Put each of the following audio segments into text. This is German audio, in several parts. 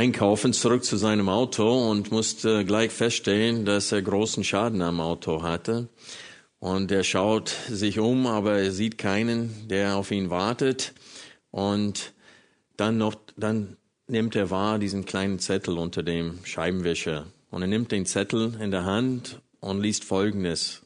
Einkaufen zurück zu seinem Auto und musste gleich feststellen, dass er großen Schaden am Auto hatte. Und er schaut sich um, aber er sieht keinen, der auf ihn wartet. Und dann noch, dann nimmt er wahr diesen kleinen Zettel unter dem Scheibenwischer. Und er nimmt den Zettel in der Hand und liest Folgendes.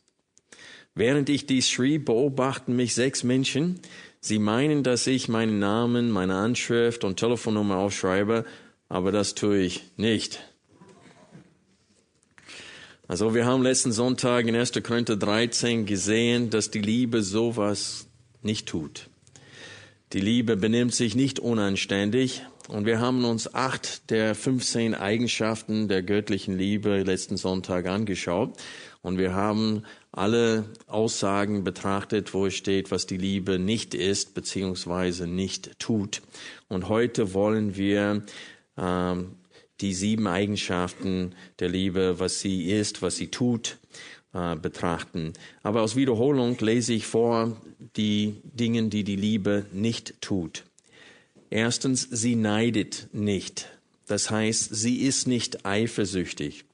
Während ich dies schrieb, beobachten mich sechs Menschen, Sie meinen, dass ich meinen Namen, meine Anschrift und Telefonnummer aufschreibe, aber das tue ich nicht. Also wir haben letzten Sonntag in 1. Korinther 13 gesehen, dass die Liebe sowas nicht tut. Die Liebe benimmt sich nicht unanständig und wir haben uns acht der 15 Eigenschaften der göttlichen Liebe letzten Sonntag angeschaut und wir haben alle Aussagen betrachtet, wo es steht, was die Liebe nicht ist beziehungsweise nicht tut. Und heute wollen wir ähm, die sieben Eigenschaften der Liebe, was sie ist, was sie tut, äh, betrachten. Aber aus Wiederholung lese ich vor die Dinge, die die Liebe nicht tut. Erstens, sie neidet nicht. Das heißt, sie ist nicht eifersüchtig.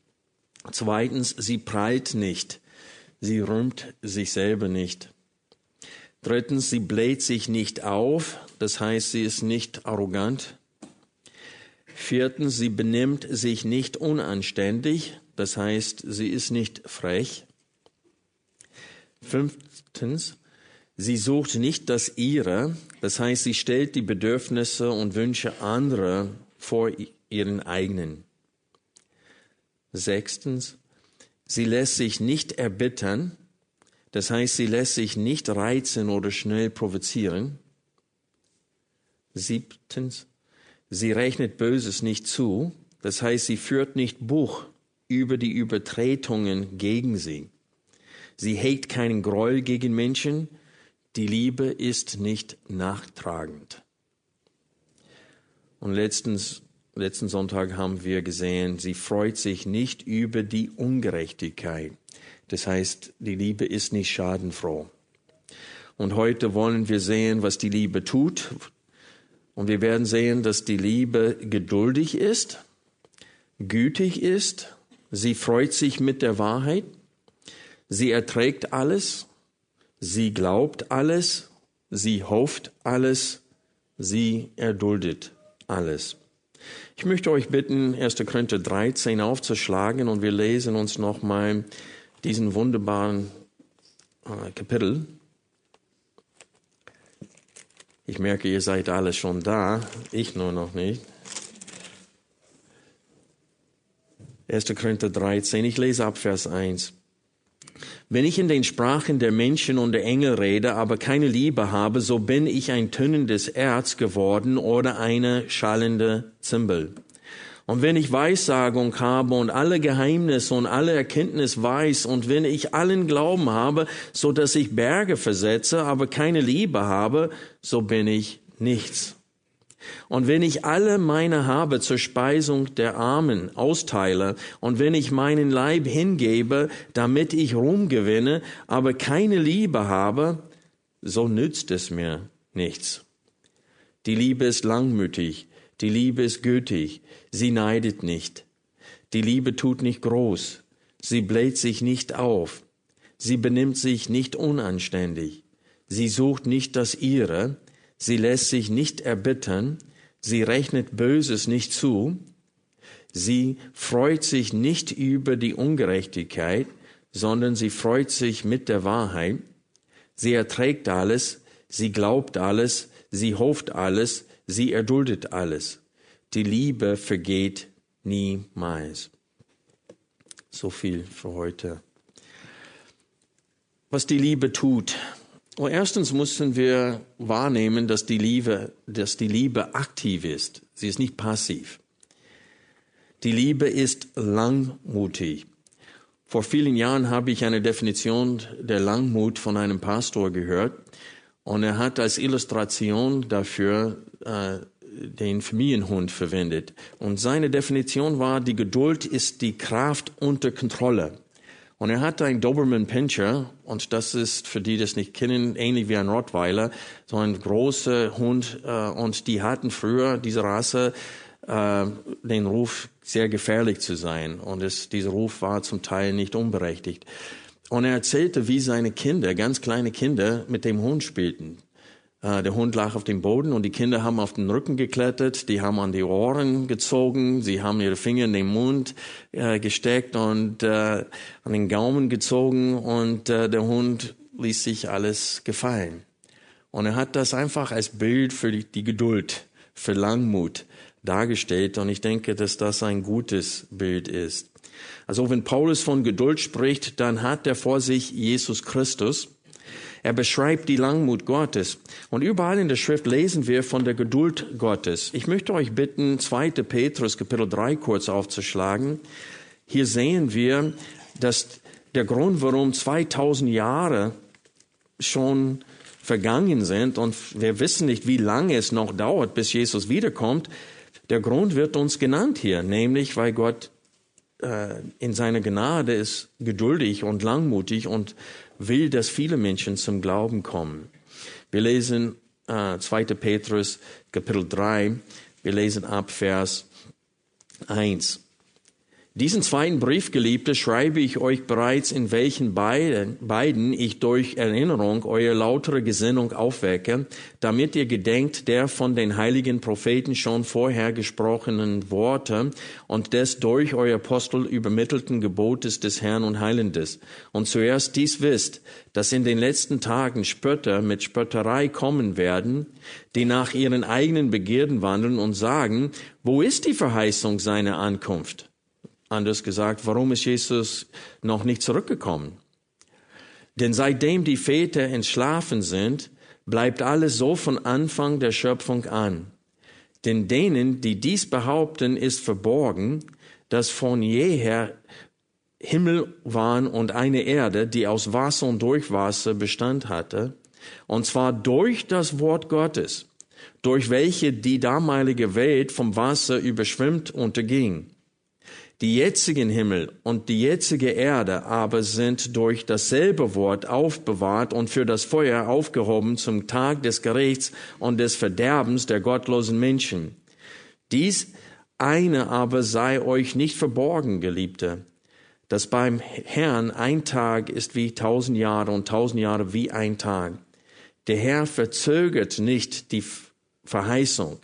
Zweitens, sie prallt nicht. Sie rühmt sich selber nicht. Drittens, sie bläht sich nicht auf, das heißt, sie ist nicht arrogant. Viertens, sie benimmt sich nicht unanständig, das heißt, sie ist nicht frech. Fünftens, sie sucht nicht das ihre, das heißt, sie stellt die Bedürfnisse und Wünsche anderer vor ihren eigenen. Sechstens, Sie lässt sich nicht erbittern, das heißt, sie lässt sich nicht reizen oder schnell provozieren. Siebtens, sie rechnet Böses nicht zu, das heißt, sie führt nicht Buch über die Übertretungen gegen sie. Sie hegt keinen Groll gegen Menschen, die Liebe ist nicht nachtragend. Und letztens, letzten Sonntag haben wir gesehen, sie freut sich nicht über die Ungerechtigkeit. Das heißt, die Liebe ist nicht schadenfroh. Und heute wollen wir sehen, was die Liebe tut. Und wir werden sehen, dass die Liebe geduldig ist, gütig ist, sie freut sich mit der Wahrheit, sie erträgt alles, sie glaubt alles, sie hofft alles, sie erduldet alles. Ich möchte euch bitten, 1. Korinther 13 aufzuschlagen und wir lesen uns nochmal diesen wunderbaren äh, Kapitel. Ich merke, ihr seid alle schon da, ich nur noch nicht. 1. Korinther 13, ich lese ab Vers 1. Wenn ich in den Sprachen der Menschen und der Engel rede, aber keine Liebe habe, so bin ich ein tönendes Erz geworden oder eine schallende Zimbel. Und wenn ich Weissagung habe und alle Geheimnisse und alle Erkenntnis weiß und wenn ich allen Glauben habe, so dass ich Berge versetze, aber keine Liebe habe, so bin ich nichts. Und wenn ich alle meine habe zur Speisung der Armen austeile und wenn ich meinen Leib hingebe, damit ich Ruhm gewinne, aber keine Liebe habe, so nützt es mir nichts. Die Liebe ist langmütig, die Liebe ist gütig, sie neidet nicht. Die Liebe tut nicht groß, sie bläht sich nicht auf, sie benimmt sich nicht unanständig, sie sucht nicht das ihre, Sie lässt sich nicht erbittern, sie rechnet Böses nicht zu, Sie freut sich nicht über die Ungerechtigkeit, sondern sie freut sich mit der Wahrheit. Sie erträgt alles, sie glaubt alles, sie hofft alles, sie erduldet alles. Die Liebe vergeht niemals. So viel für heute. Was die Liebe tut. Und oh, erstens müssen wir wahrnehmen, dass die Liebe, dass die Liebe aktiv ist. Sie ist nicht passiv. Die Liebe ist langmutig. Vor vielen Jahren habe ich eine Definition der Langmut von einem Pastor gehört und er hat als Illustration dafür äh, den Familienhund verwendet. Und seine Definition war, die Geduld ist die Kraft unter Kontrolle. Und er hat einen Doberman Pinscher, und das ist für die, die das nicht kennen, ähnlich wie ein Rottweiler, so ein großer Hund, äh, und die hatten früher diese Rasse äh, den Ruf, sehr gefährlich zu sein. Und es, dieser Ruf war zum Teil nicht unberechtigt. Und er erzählte, wie seine Kinder, ganz kleine Kinder, mit dem Hund spielten. Äh, der Hund lag auf dem Boden und die Kinder haben auf den Rücken geklettert, die haben an die Ohren gezogen, sie haben ihre Finger in den Mund äh, gesteckt und äh, an den Gaumen gezogen und äh, der Hund ließ sich alles gefallen. Und er hat das einfach als Bild für die, die Geduld, für Langmut dargestellt. Und ich denke, dass das ein gutes Bild ist. Also wenn Paulus von Geduld spricht, dann hat er vor sich Jesus Christus. Er beschreibt die Langmut Gottes. Und überall in der Schrift lesen wir von der Geduld Gottes. Ich möchte euch bitten, 2. Petrus Kapitel 3 kurz aufzuschlagen. Hier sehen wir, dass der Grund, warum 2000 Jahre schon vergangen sind und wir wissen nicht, wie lange es noch dauert, bis Jesus wiederkommt, der Grund wird uns genannt hier, nämlich weil Gott in seiner Gnade ist geduldig und langmutig und will, dass viele Menschen zum Glauben kommen. Wir lesen äh, 2. Petrus Kapitel 3, wir lesen ab Vers 1. Diesen zweiten Brief, Geliebte, schreibe ich euch bereits, in welchen beiden, beiden ich durch Erinnerung eure lautere Gesinnung aufwecke, damit ihr gedenkt der von den heiligen Propheten schon vorher gesprochenen Worte und des durch euer Apostel übermittelten Gebotes des Herrn und Heilendes. Und zuerst dies wisst, dass in den letzten Tagen Spötter mit Spötterei kommen werden, die nach ihren eigenen Begierden wandeln und sagen, wo ist die Verheißung seiner Ankunft? Anders gesagt, warum ist Jesus noch nicht zurückgekommen? Denn seitdem die Väter entschlafen sind, bleibt alles so von Anfang der Schöpfung an. Denn denen, die dies behaupten, ist verborgen, dass von jeher Himmel waren und eine Erde, die aus Wasser und durch Wasser Bestand hatte, und zwar durch das Wort Gottes, durch welche die damalige Welt vom Wasser überschwemmt unterging. Die jetzigen Himmel und die jetzige Erde aber sind durch dasselbe Wort aufbewahrt und für das Feuer aufgehoben zum Tag des Gerichts und des Verderbens der gottlosen Menschen. Dies eine aber sei euch nicht verborgen, Geliebte, dass beim Herrn ein Tag ist wie tausend Jahre und tausend Jahre wie ein Tag. Der Herr verzögert nicht die Verheißung,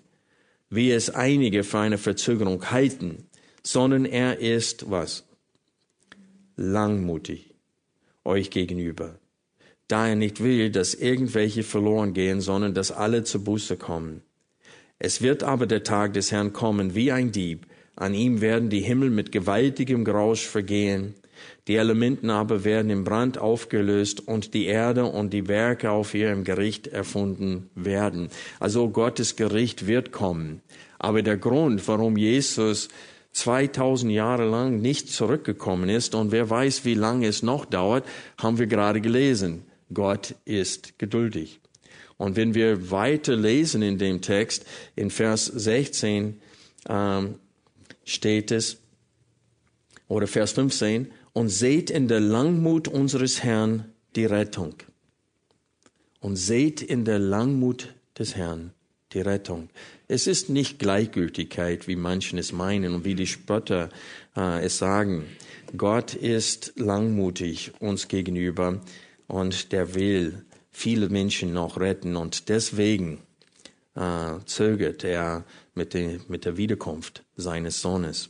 wie es einige für eine Verzögerung halten sondern er ist was? Langmutig euch gegenüber, da er nicht will, dass irgendwelche verloren gehen, sondern dass alle zur Buße kommen. Es wird aber der Tag des Herrn kommen wie ein Dieb, an ihm werden die Himmel mit gewaltigem Grausch vergehen, die Elementen aber werden im Brand aufgelöst und die Erde und die Werke auf ihrem Gericht erfunden werden. Also Gottes Gericht wird kommen. Aber der Grund, warum Jesus 2000 Jahre lang nicht zurückgekommen ist und wer weiß, wie lange es noch dauert, haben wir gerade gelesen. Gott ist geduldig. Und wenn wir weiter lesen in dem Text, in Vers 16 ähm, steht es, oder Vers 15, und seht in der Langmut unseres Herrn die Rettung. Und seht in der Langmut des Herrn die Rettung. Es ist nicht Gleichgültigkeit, wie manchen es meinen und wie die Spötter äh, es sagen. Gott ist langmutig uns gegenüber und der will viele Menschen noch retten und deswegen äh, zögert er mit, den, mit der Wiederkunft seines Sohnes.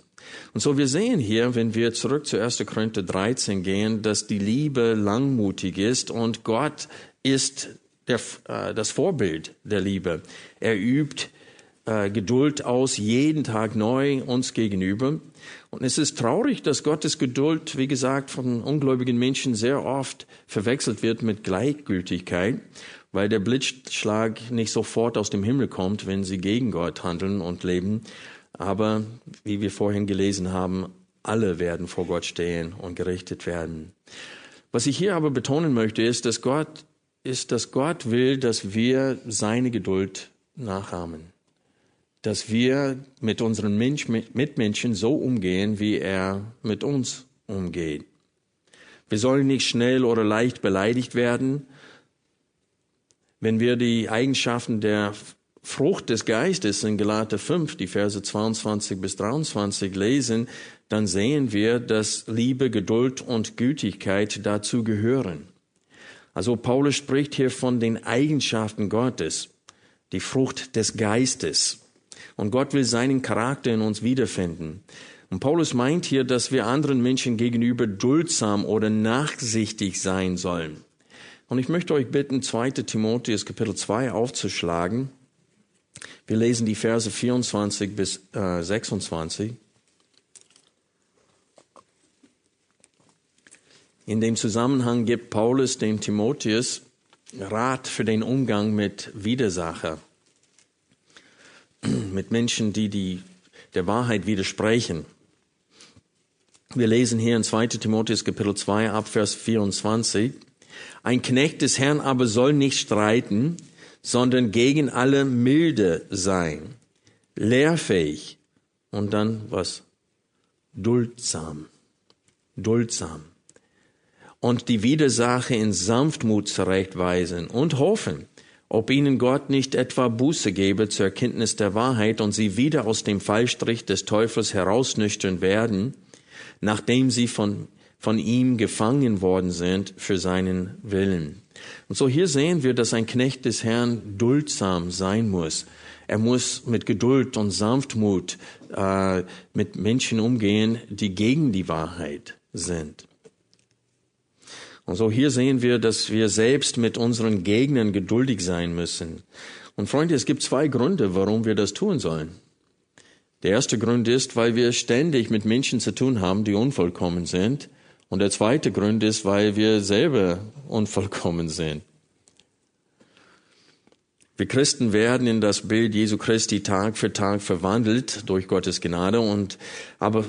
Und so wir sehen hier, wenn wir zurück zu 1. Korinther 13 gehen, dass die Liebe langmutig ist und Gott ist der, äh, das Vorbild der Liebe. Er übt äh, Geduld aus jeden Tag neu uns gegenüber. Und es ist traurig, dass Gottes Geduld, wie gesagt, von ungläubigen Menschen sehr oft verwechselt wird mit Gleichgültigkeit, weil der Blitzschlag nicht sofort aus dem Himmel kommt, wenn sie gegen Gott handeln und leben. Aber wie wir vorhin gelesen haben, alle werden vor Gott stehen und gerichtet werden. Was ich hier aber betonen möchte, ist, dass Gott, ist, dass Gott will, dass wir seine Geduld nachahmen. Dass wir mit unseren Mensch, Mitmenschen so umgehen, wie er mit uns umgeht. Wir sollen nicht schnell oder leicht beleidigt werden. Wenn wir die Eigenschaften der Frucht des Geistes in Galater 5, die Verse 22 bis 23 lesen, dann sehen wir, dass Liebe, Geduld und Gütigkeit dazu gehören. Also Paulus spricht hier von den Eigenschaften Gottes, die Frucht des Geistes. Und Gott will seinen Charakter in uns wiederfinden. Und Paulus meint hier, dass wir anderen Menschen gegenüber duldsam oder nachsichtig sein sollen. Und ich möchte euch bitten, 2. Timotheus Kapitel 2 aufzuschlagen. Wir lesen die Verse 24 bis äh, 26. In dem Zusammenhang gibt Paulus dem Timotheus Rat für den Umgang mit Widersacher, mit Menschen, die, die der Wahrheit widersprechen. Wir lesen hier in 2 Timotheus Kapitel 2 ab Vers 24. Ein Knecht des Herrn aber soll nicht streiten, sondern gegen alle milde sein, lehrfähig und dann was? Duldsam. Duldsam. Und die Widersache in Sanftmut zurechtweisen und hoffen, ob ihnen Gott nicht etwa Buße gebe zur Erkenntnis der Wahrheit und sie wieder aus dem Fallstrich des Teufels herausnüchtern werden, nachdem sie von, von ihm gefangen worden sind für seinen Willen. Und so hier sehen wir, dass ein Knecht des Herrn duldsam sein muss. Er muss mit Geduld und Sanftmut äh, mit Menschen umgehen, die gegen die Wahrheit sind. Und so hier sehen wir, dass wir selbst mit unseren Gegnern geduldig sein müssen. Und Freunde, es gibt zwei Gründe, warum wir das tun sollen. Der erste Grund ist, weil wir ständig mit Menschen zu tun haben, die unvollkommen sind. Und der zweite Grund ist, weil wir selber unvollkommen sind. Wir Christen werden in das Bild Jesu Christi Tag für Tag verwandelt durch Gottes Gnade und aber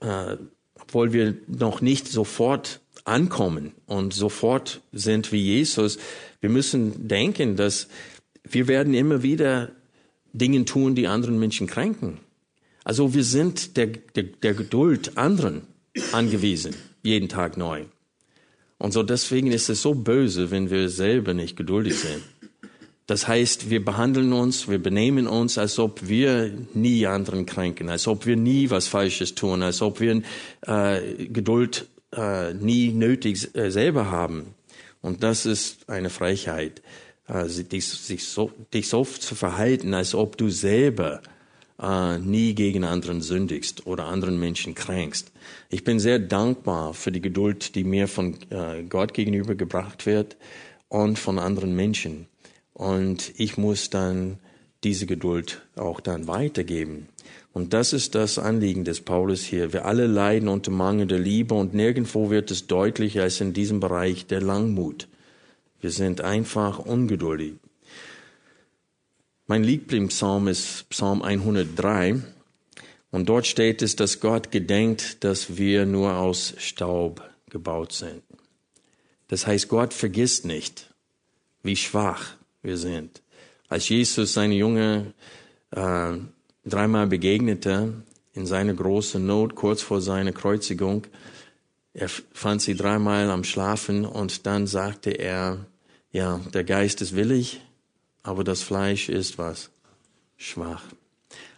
äh, obwohl wir noch nicht sofort ankommen und sofort sind wie Jesus, wir müssen denken, dass wir werden immer wieder Dinge tun, die anderen Menschen kränken. Also wir sind der, der, der Geduld anderen angewiesen jeden Tag neu. Und so deswegen ist es so böse, wenn wir selber nicht geduldig sind. Das heißt, wir behandeln uns, wir benehmen uns, als ob wir nie anderen kränken, als ob wir nie was Falsches tun, als ob wir äh, Geduld äh, nie nötig äh, selber haben. Und das ist eine Frechheit, äh, dich, sich so, dich so zu verhalten, als ob du selber äh, nie gegen anderen sündigst oder anderen Menschen kränkst. Ich bin sehr dankbar für die Geduld, die mir von äh, Gott gegenüber gebracht wird und von anderen Menschen. Und ich muss dann diese Geduld auch dann weitergeben. Und das ist das Anliegen des Paulus hier. Wir alle leiden unter mangelnder Liebe und nirgendwo wird es deutlicher als in diesem Bereich der Langmut. Wir sind einfach ungeduldig. Mein Lieblingspsalm ist Psalm 103. Und dort steht es, dass Gott gedenkt, dass wir nur aus Staub gebaut sind. Das heißt, Gott vergisst nicht, wie schwach wir sind. Als Jesus seine Junge äh, dreimal begegnete, in seiner großen Not, kurz vor seiner Kreuzigung, er fand sie dreimal am Schlafen und dann sagte er, ja, der Geist ist willig, aber das Fleisch ist was? Schwach.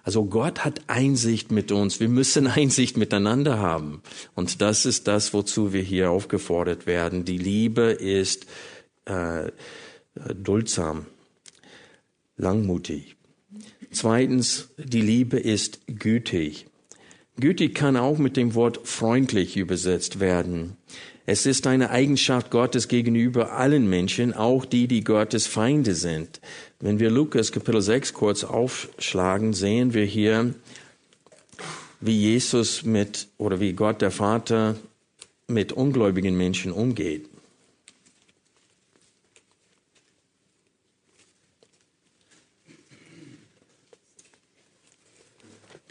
Also Gott hat Einsicht mit uns. Wir müssen Einsicht miteinander haben. Und das ist das, wozu wir hier aufgefordert werden. Die Liebe ist äh, duldsam, langmutig. Zweitens, die Liebe ist gütig. Gütig kann auch mit dem Wort freundlich übersetzt werden. Es ist eine Eigenschaft Gottes gegenüber allen Menschen, auch die, die Gottes Feinde sind. Wenn wir Lukas Kapitel 6 kurz aufschlagen, sehen wir hier, wie Jesus mit, oder wie Gott der Vater mit ungläubigen Menschen umgeht.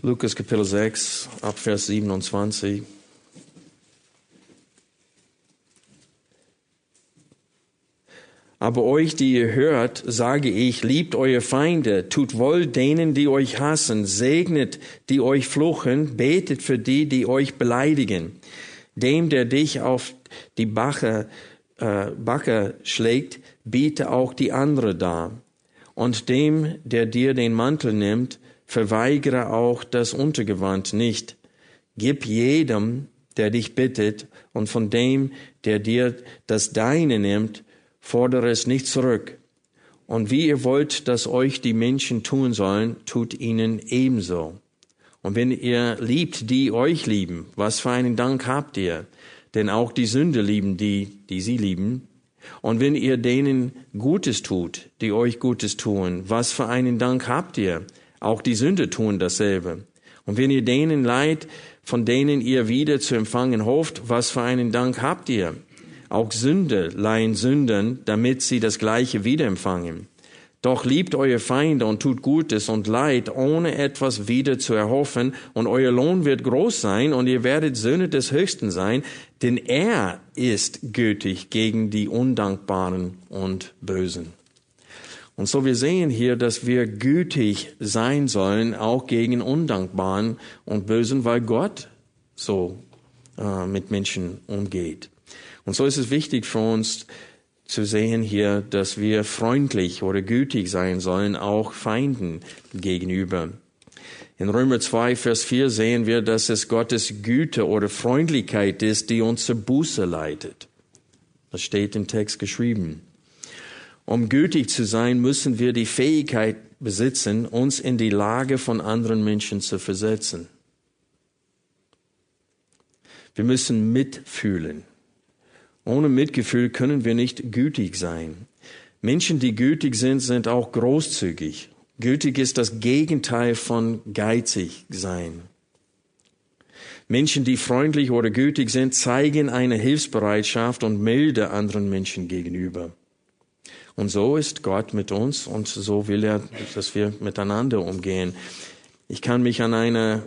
Lukas Kapitel 6, Abvers 27. Aber euch, die ihr hört, sage ich, liebt eure Feinde, tut wohl denen, die euch hassen, segnet, die euch fluchen, betet für die, die euch beleidigen. Dem, der dich auf die Backe, äh, Backe schlägt, biete auch die andere dar. Und dem, der dir den Mantel nimmt, verweigere auch das Untergewand nicht. Gib jedem, der dich bittet, und von dem, der dir das Deine nimmt, fordere es nicht zurück. Und wie ihr wollt, dass euch die Menschen tun sollen, tut ihnen ebenso. Und wenn ihr liebt, die euch lieben, was für einen Dank habt ihr? Denn auch die Sünde lieben die, die sie lieben. Und wenn ihr denen Gutes tut, die euch Gutes tun, was für einen Dank habt ihr? Auch die Sünde tun dasselbe. Und wenn ihr denen leid, von denen ihr wieder zu empfangen hofft, was für einen Dank habt ihr? Auch Sünde leihen Sünden, damit sie das Gleiche wieder empfangen. Doch liebt eure Feinde und tut Gutes und Leid, ohne etwas wieder zu erhoffen, und euer Lohn wird groß sein, und ihr werdet Söhne des Höchsten sein, denn er ist gütig gegen die Undankbaren und Bösen. Und so wir sehen hier, dass wir gütig sein sollen, auch gegen Undankbaren und Bösen, weil Gott so äh, mit Menschen umgeht. Und so ist es wichtig für uns zu sehen hier, dass wir freundlich oder gütig sein sollen, auch Feinden gegenüber. In Römer 2, Vers 4 sehen wir, dass es Gottes Güte oder Freundlichkeit ist, die uns zur Buße leitet. Das steht im Text geschrieben. Um gütig zu sein, müssen wir die Fähigkeit besitzen, uns in die Lage von anderen Menschen zu versetzen. Wir müssen mitfühlen. Ohne Mitgefühl können wir nicht gütig sein. Menschen, die gütig sind, sind auch großzügig. Gütig ist das Gegenteil von geizig sein. Menschen, die freundlich oder gütig sind, zeigen eine Hilfsbereitschaft und Milde anderen Menschen gegenüber. Und so ist Gott mit uns und so will er, dass wir miteinander umgehen. Ich kann mich an eine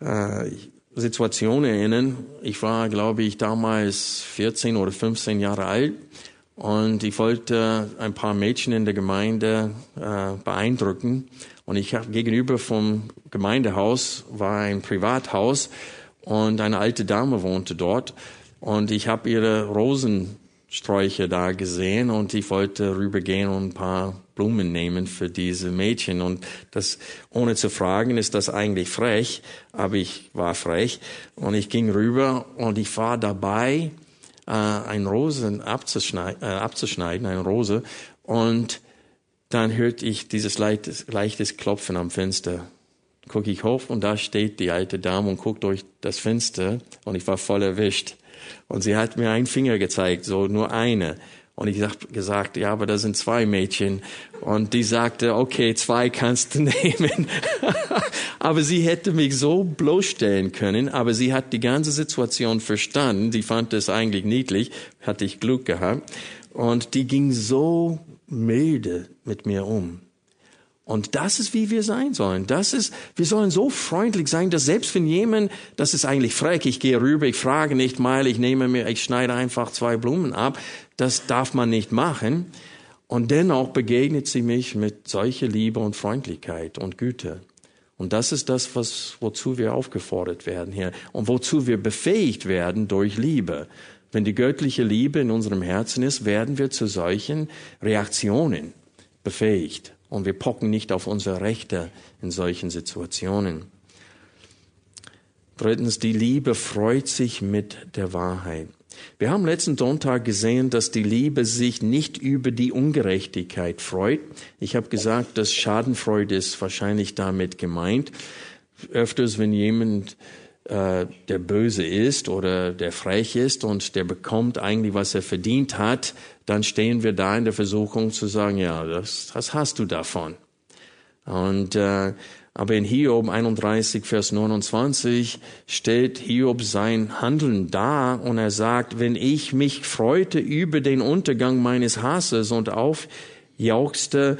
äh, Situation erinnern. Ich war, glaube ich, damals 14 oder 15 Jahre alt und ich wollte ein paar Mädchen in der Gemeinde äh, beeindrucken. Und ich habe gegenüber vom Gemeindehaus war ein Privathaus und eine alte Dame wohnte dort. Und ich habe ihre Rosen Sträucher da gesehen und ich wollte rübergehen und ein paar Blumen nehmen für diese Mädchen. Und das, ohne zu fragen, ist das eigentlich frech, aber ich war frech und ich ging rüber und ich war dabei, äh, ein Rosen abzuschneiden, äh, abzuschneiden, eine Rose und dann hörte ich dieses leichtes, leichtes Klopfen am Fenster. Guck ich hoch und da steht die alte Dame und guckt durch das Fenster und ich war voll erwischt. Und sie hat mir einen Finger gezeigt, so nur eine. Und ich habe gesagt, ja, aber da sind zwei Mädchen. Und die sagte, okay, zwei kannst du nehmen. aber sie hätte mich so bloßstellen können, aber sie hat die ganze Situation verstanden. Sie fand es eigentlich niedlich, hatte ich Glück gehabt. Und die ging so milde mit mir um. Und das ist, wie wir sein sollen. Das ist, wir sollen so freundlich sein, dass selbst wenn jemand, das ist eigentlich frech, ich gehe rüber, ich frage nicht mal, ich nehme mir, ich schneide einfach zwei Blumen ab, das darf man nicht machen. Und dennoch begegnet sie mich mit solcher Liebe und Freundlichkeit und Güte. Und das ist das, was, wozu wir aufgefordert werden hier und wozu wir befähigt werden durch Liebe. Wenn die göttliche Liebe in unserem Herzen ist, werden wir zu solchen Reaktionen befähigt und wir pocken nicht auf unsere Rechte in solchen Situationen. Drittens, die Liebe freut sich mit der Wahrheit. Wir haben letzten Sonntag gesehen, dass die Liebe sich nicht über die Ungerechtigkeit freut. Ich habe gesagt, dass Schadenfreude ist wahrscheinlich damit gemeint. öfters, wenn jemand äh, der böse ist oder der frech ist und der bekommt eigentlich, was er verdient hat, dann stehen wir da in der Versuchung zu sagen, ja, das, das hast du davon. Und äh, aber in Hiob 31, Vers 29 stellt Hiob sein Handeln dar und er sagt, wenn ich mich freute über den Untergang meines Hasses und aufjauchzte,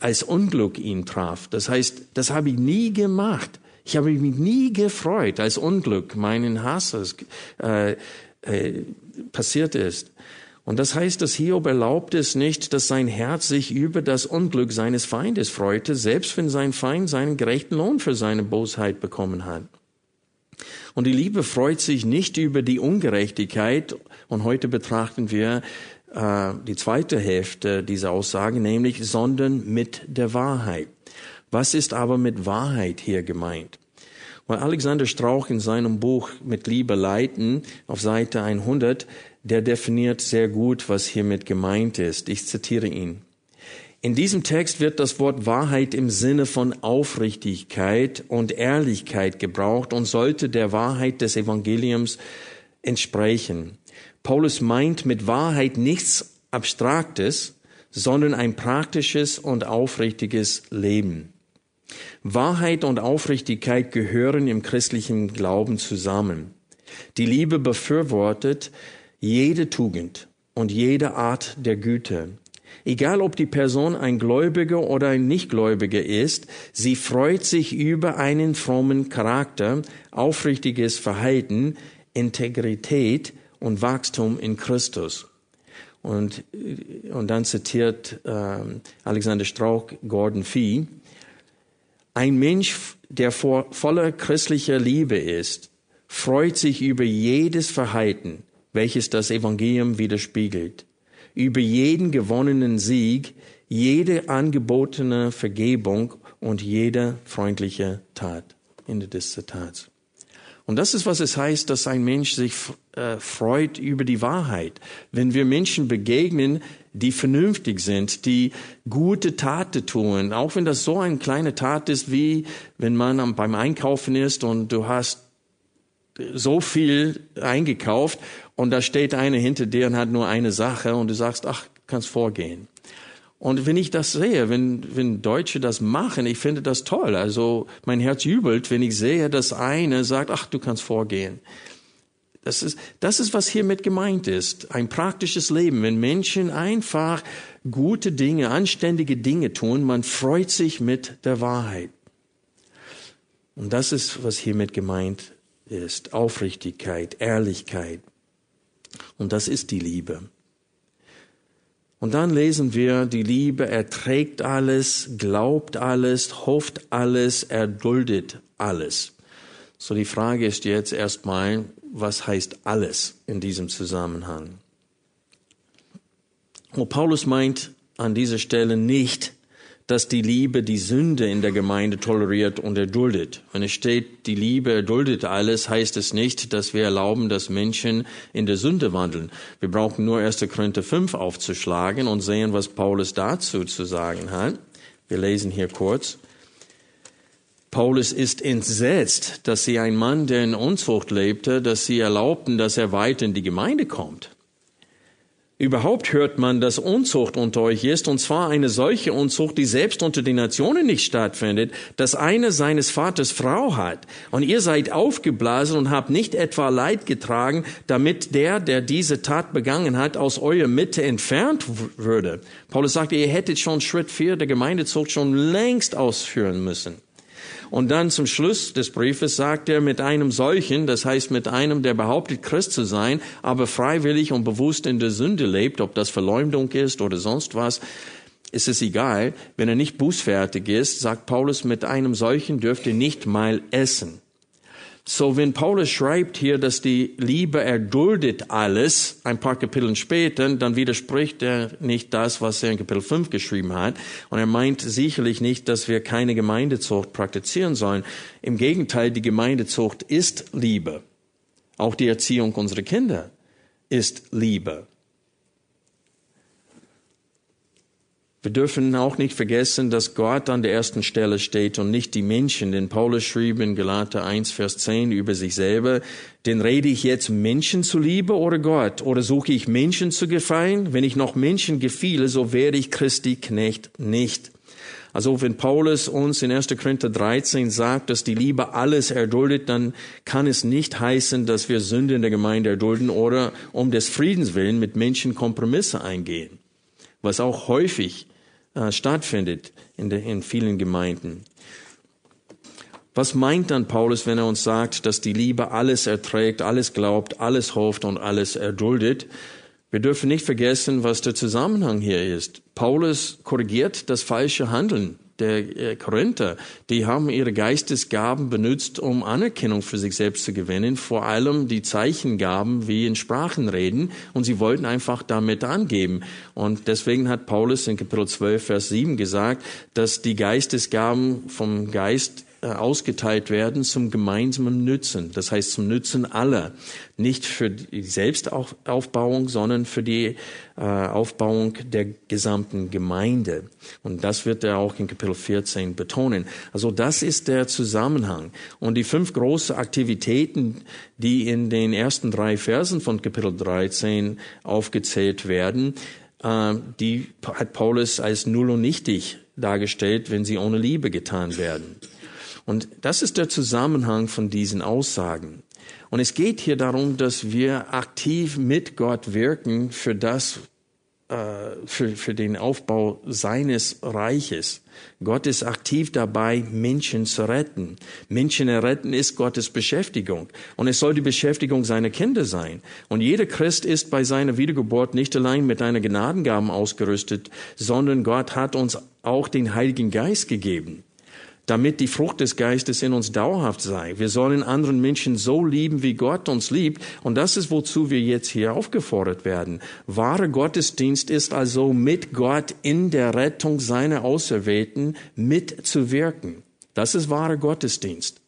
als Unglück ihn traf. Das heißt, das habe ich nie gemacht. Ich habe mich nie gefreut, als Unglück meinen Hasses äh, äh, passiert ist. Und das heißt, dass Hiob erlaubt es nicht, dass sein Herz sich über das Unglück seines Feindes freute, selbst wenn sein Feind seinen gerechten Lohn für seine Bosheit bekommen hat. Und die Liebe freut sich nicht über die Ungerechtigkeit. Und heute betrachten wir äh, die zweite Hälfte dieser Aussage, nämlich, sondern mit der Wahrheit. Was ist aber mit Wahrheit hier gemeint? Weil Alexander Strauch in seinem Buch Mit Liebe leiten auf Seite 100 der definiert sehr gut, was hiermit gemeint ist. Ich zitiere ihn. In diesem Text wird das Wort Wahrheit im Sinne von Aufrichtigkeit und Ehrlichkeit gebraucht und sollte der Wahrheit des Evangeliums entsprechen. Paulus meint mit Wahrheit nichts Abstraktes, sondern ein praktisches und aufrichtiges Leben. Wahrheit und Aufrichtigkeit gehören im christlichen Glauben zusammen. Die Liebe befürwortet, jede Tugend und jede Art der Güte. Egal ob die Person ein Gläubiger oder ein Nichtgläubiger ist, sie freut sich über einen frommen Charakter, aufrichtiges Verhalten, Integrität und Wachstum in Christus. Und, und dann zitiert äh, Alexander Strauch Gordon Fee, ein Mensch, der voller christlicher Liebe ist, freut sich über jedes Verhalten, welches das Evangelium widerspiegelt. Über jeden gewonnenen Sieg, jede angebotene Vergebung und jede freundliche Tat. Ende des Zitats. Und das ist, was es heißt, dass ein Mensch sich äh, freut über die Wahrheit. Wenn wir Menschen begegnen, die vernünftig sind, die gute Taten tun, auch wenn das so eine kleine Tat ist, wie wenn man beim Einkaufen ist und du hast so viel eingekauft und da steht einer hinter dir und hat nur eine Sache und du sagst, ach, kannst vorgehen. Und wenn ich das sehe, wenn, wenn Deutsche das machen, ich finde das toll. Also mein Herz jubelt, wenn ich sehe, dass einer sagt, ach, du kannst vorgehen. Das ist, das ist, was hiermit gemeint ist. Ein praktisches Leben. Wenn Menschen einfach gute Dinge, anständige Dinge tun, man freut sich mit der Wahrheit. Und das ist, was hiermit gemeint ist. Aufrichtigkeit, Ehrlichkeit. Und das ist die Liebe. Und dann lesen wir, die Liebe erträgt alles, glaubt alles, hofft alles, erduldet alles. So die Frage ist jetzt erstmal, was heißt alles in diesem Zusammenhang? Und Paulus meint an dieser Stelle nicht, dass die Liebe die Sünde in der Gemeinde toleriert und erduldet. Wenn es steht, die Liebe erduldet alles, heißt es nicht, dass wir erlauben, dass Menschen in der Sünde wandeln. Wir brauchen nur 1. Korinther 5 aufzuschlagen und sehen, was Paulus dazu zu sagen hat. Wir lesen hier kurz. Paulus ist entsetzt, dass sie ein Mann, der in Unzucht lebte, dass sie erlaubten, dass er weiter in die Gemeinde kommt. Überhaupt hört man, dass Unzucht unter euch ist, und zwar eine solche Unzucht, die selbst unter den Nationen nicht stattfindet, dass einer seines Vaters Frau hat, und ihr seid aufgeblasen und habt nicht etwa Leid getragen, damit der, der diese Tat begangen hat, aus eurer Mitte entfernt würde. Paulus sagte, ihr hättet schon Schritt vier der Gemeindezucht schon längst ausführen müssen. Und dann zum Schluss des Briefes sagt er, mit einem solchen, das heißt mit einem, der behauptet, Christ zu sein, aber freiwillig und bewusst in der Sünde lebt, ob das Verleumdung ist oder sonst was, ist es egal. Wenn er nicht bußfertig ist, sagt Paulus, mit einem solchen dürft ihr nicht mal essen. So, wenn Paulus schreibt hier, dass die Liebe erduldet alles, ein paar Kapitel später, dann widerspricht er nicht das, was er in Kapitel 5 geschrieben hat. Und er meint sicherlich nicht, dass wir keine Gemeindezucht praktizieren sollen. Im Gegenteil, die Gemeindezucht ist Liebe. Auch die Erziehung unserer Kinder ist Liebe. Wir dürfen auch nicht vergessen, dass Gott an der ersten Stelle steht und nicht die Menschen. Denn Paulus schrieb in Galater 1, Vers 10 über sich selber, denn rede ich jetzt Menschen zuliebe oder Gott? Oder suche ich Menschen zu gefallen? Wenn ich noch Menschen gefiele, so werde ich Christi Knecht nicht. Also wenn Paulus uns in 1. Korinther 13 sagt, dass die Liebe alles erduldet, dann kann es nicht heißen, dass wir Sünde in der Gemeinde erdulden oder um des Friedens willen mit Menschen Kompromisse eingehen. Was auch häufig äh, stattfindet in, de, in vielen Gemeinden. Was meint dann Paulus, wenn er uns sagt, dass die Liebe alles erträgt, alles glaubt, alles hofft und alles erduldet? Wir dürfen nicht vergessen, was der Zusammenhang hier ist. Paulus korrigiert das falsche Handeln der äh, Korinther, die haben ihre Geistesgaben benutzt, um Anerkennung für sich selbst zu gewinnen, vor allem die Zeichengaben wie in Sprachen reden, und sie wollten einfach damit angeben. Und deswegen hat Paulus in Kapitel 12, Vers 7 gesagt, dass die Geistesgaben vom Geist ausgeteilt werden zum gemeinsamen Nützen, das heißt zum Nützen aller, nicht für die Selbstaufbauung, sondern für die äh, Aufbauung der gesamten Gemeinde. Und das wird er auch in Kapitel 14 betonen. Also das ist der Zusammenhang. Und die fünf große Aktivitäten, die in den ersten drei Versen von Kapitel 13 aufgezählt werden, äh, die hat Paulus als null und nichtig dargestellt, wenn sie ohne Liebe getan werden. Und das ist der Zusammenhang von diesen Aussagen. Und es geht hier darum, dass wir aktiv mit Gott wirken für das, äh, für, für den Aufbau seines Reiches. Gott ist aktiv dabei, Menschen zu retten. Menschen retten ist Gottes Beschäftigung. Und es soll die Beschäftigung seiner Kinder sein. Und jeder Christ ist bei seiner Wiedergeburt nicht allein mit einer Gnadengaben ausgerüstet, sondern Gott hat uns auch den Heiligen Geist gegeben damit die Frucht des Geistes in uns dauerhaft sei. Wir sollen anderen Menschen so lieben, wie Gott uns liebt. Und das ist, wozu wir jetzt hier aufgefordert werden. Wahre Gottesdienst ist also mit Gott in der Rettung seiner Auserwählten mitzuwirken. Das ist wahre Gottesdienst.